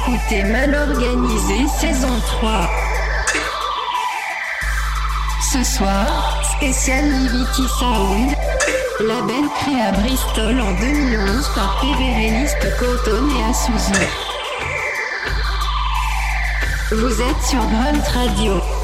écoutez Mal Organisé saison 3. Ce soir, spécial Liberty Sound, label créé à Bristol en 2011 par Pévéréniste Cotton et Asuzu. Vous êtes sur Grunt Radio.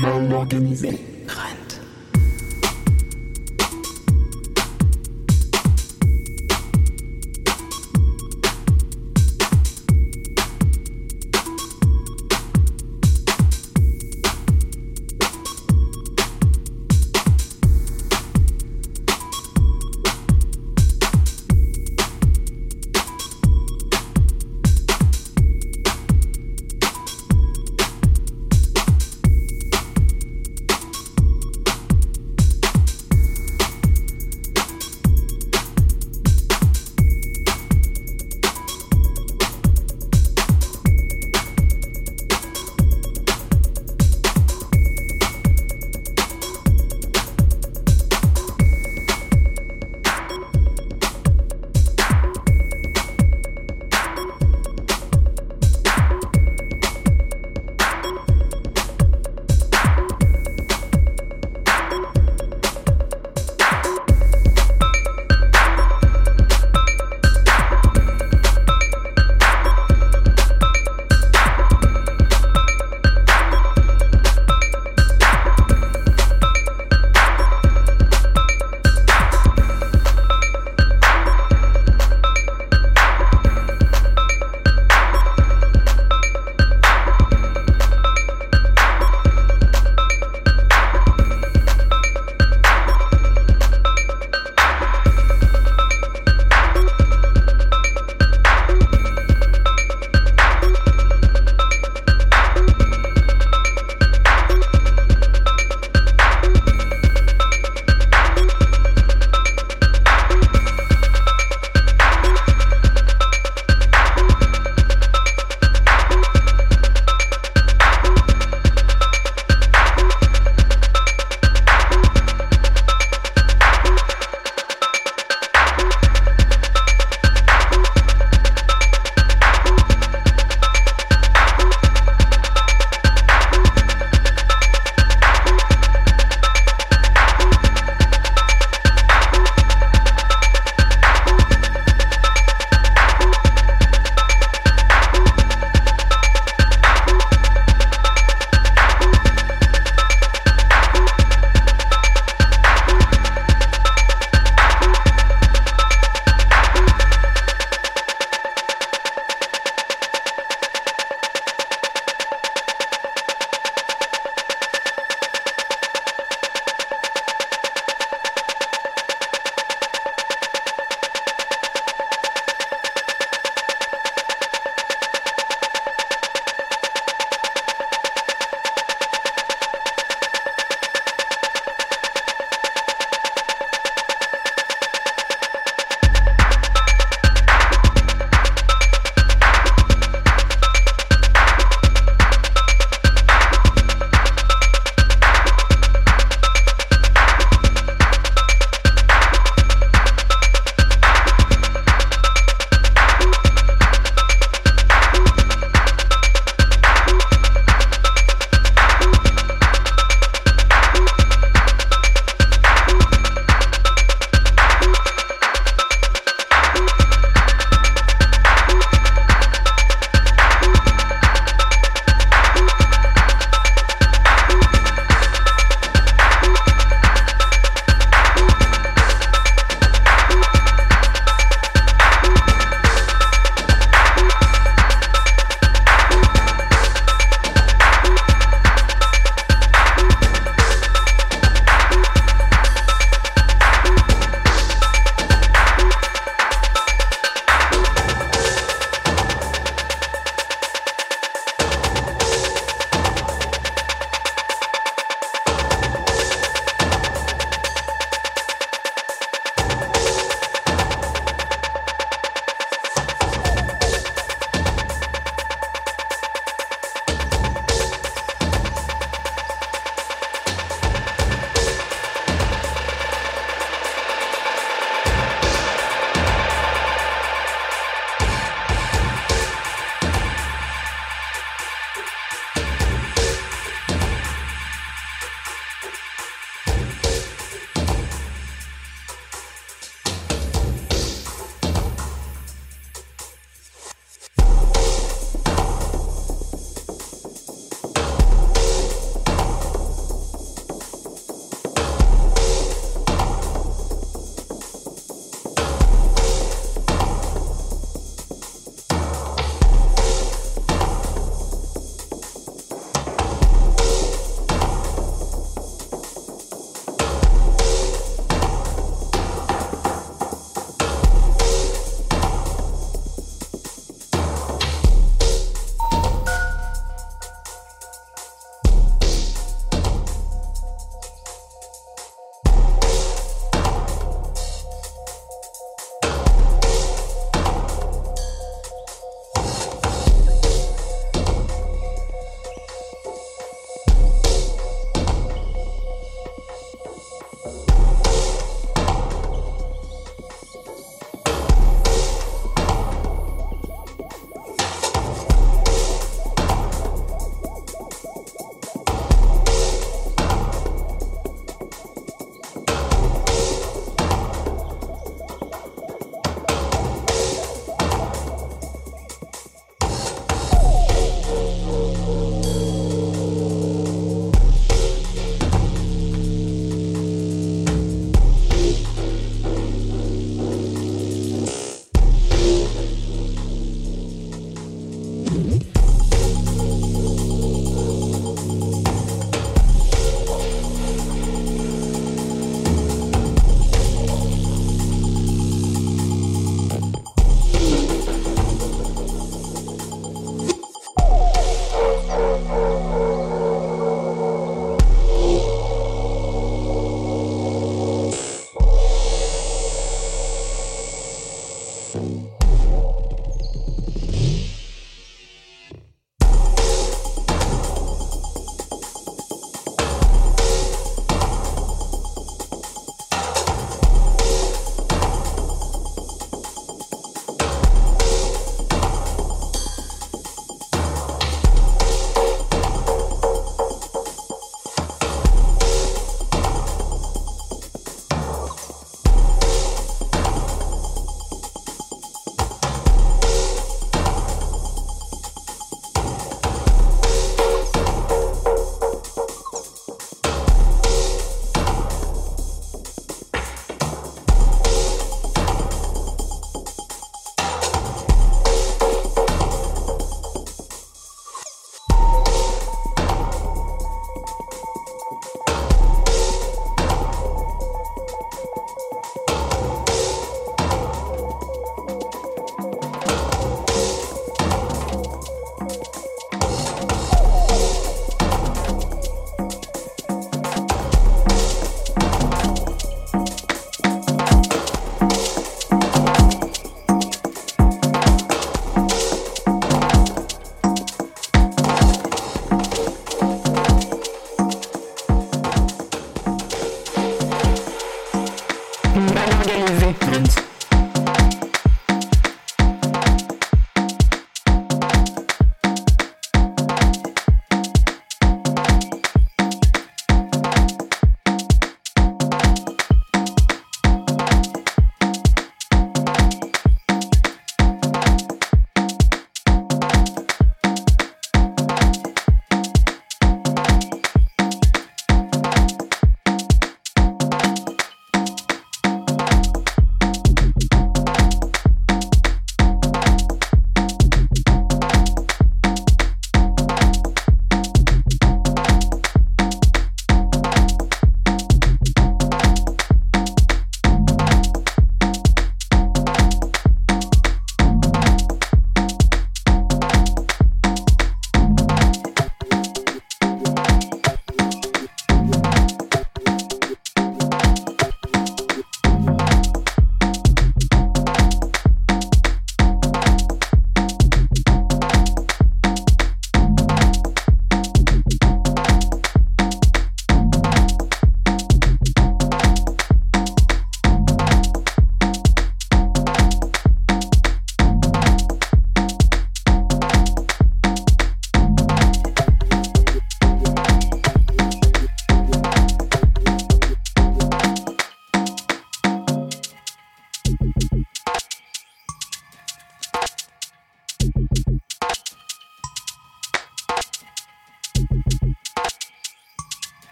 Mal organisé.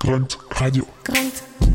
Grunt Radio. Grunt.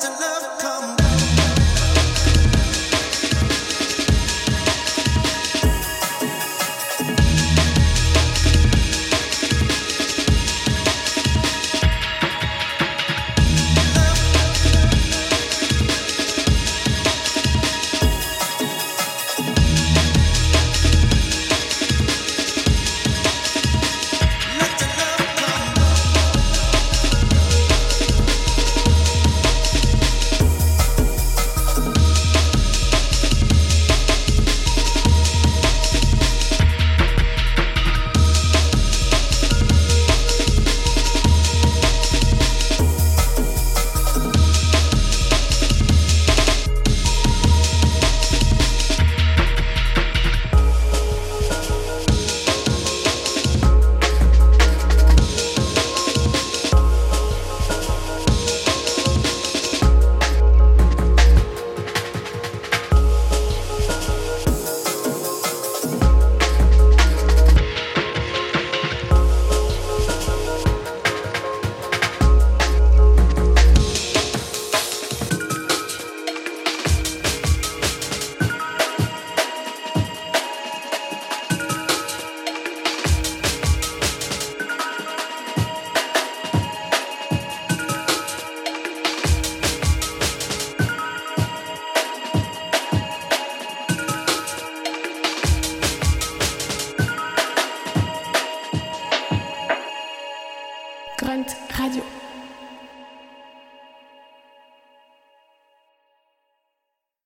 The love come.